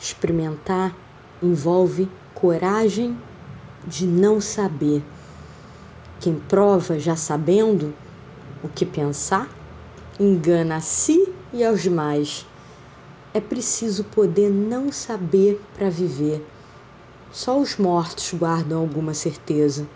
Experimentar envolve coragem de não saber. Quem prova já sabendo o que pensar, engana a si e aos demais. É preciso poder não saber para viver. Só os mortos guardam alguma certeza.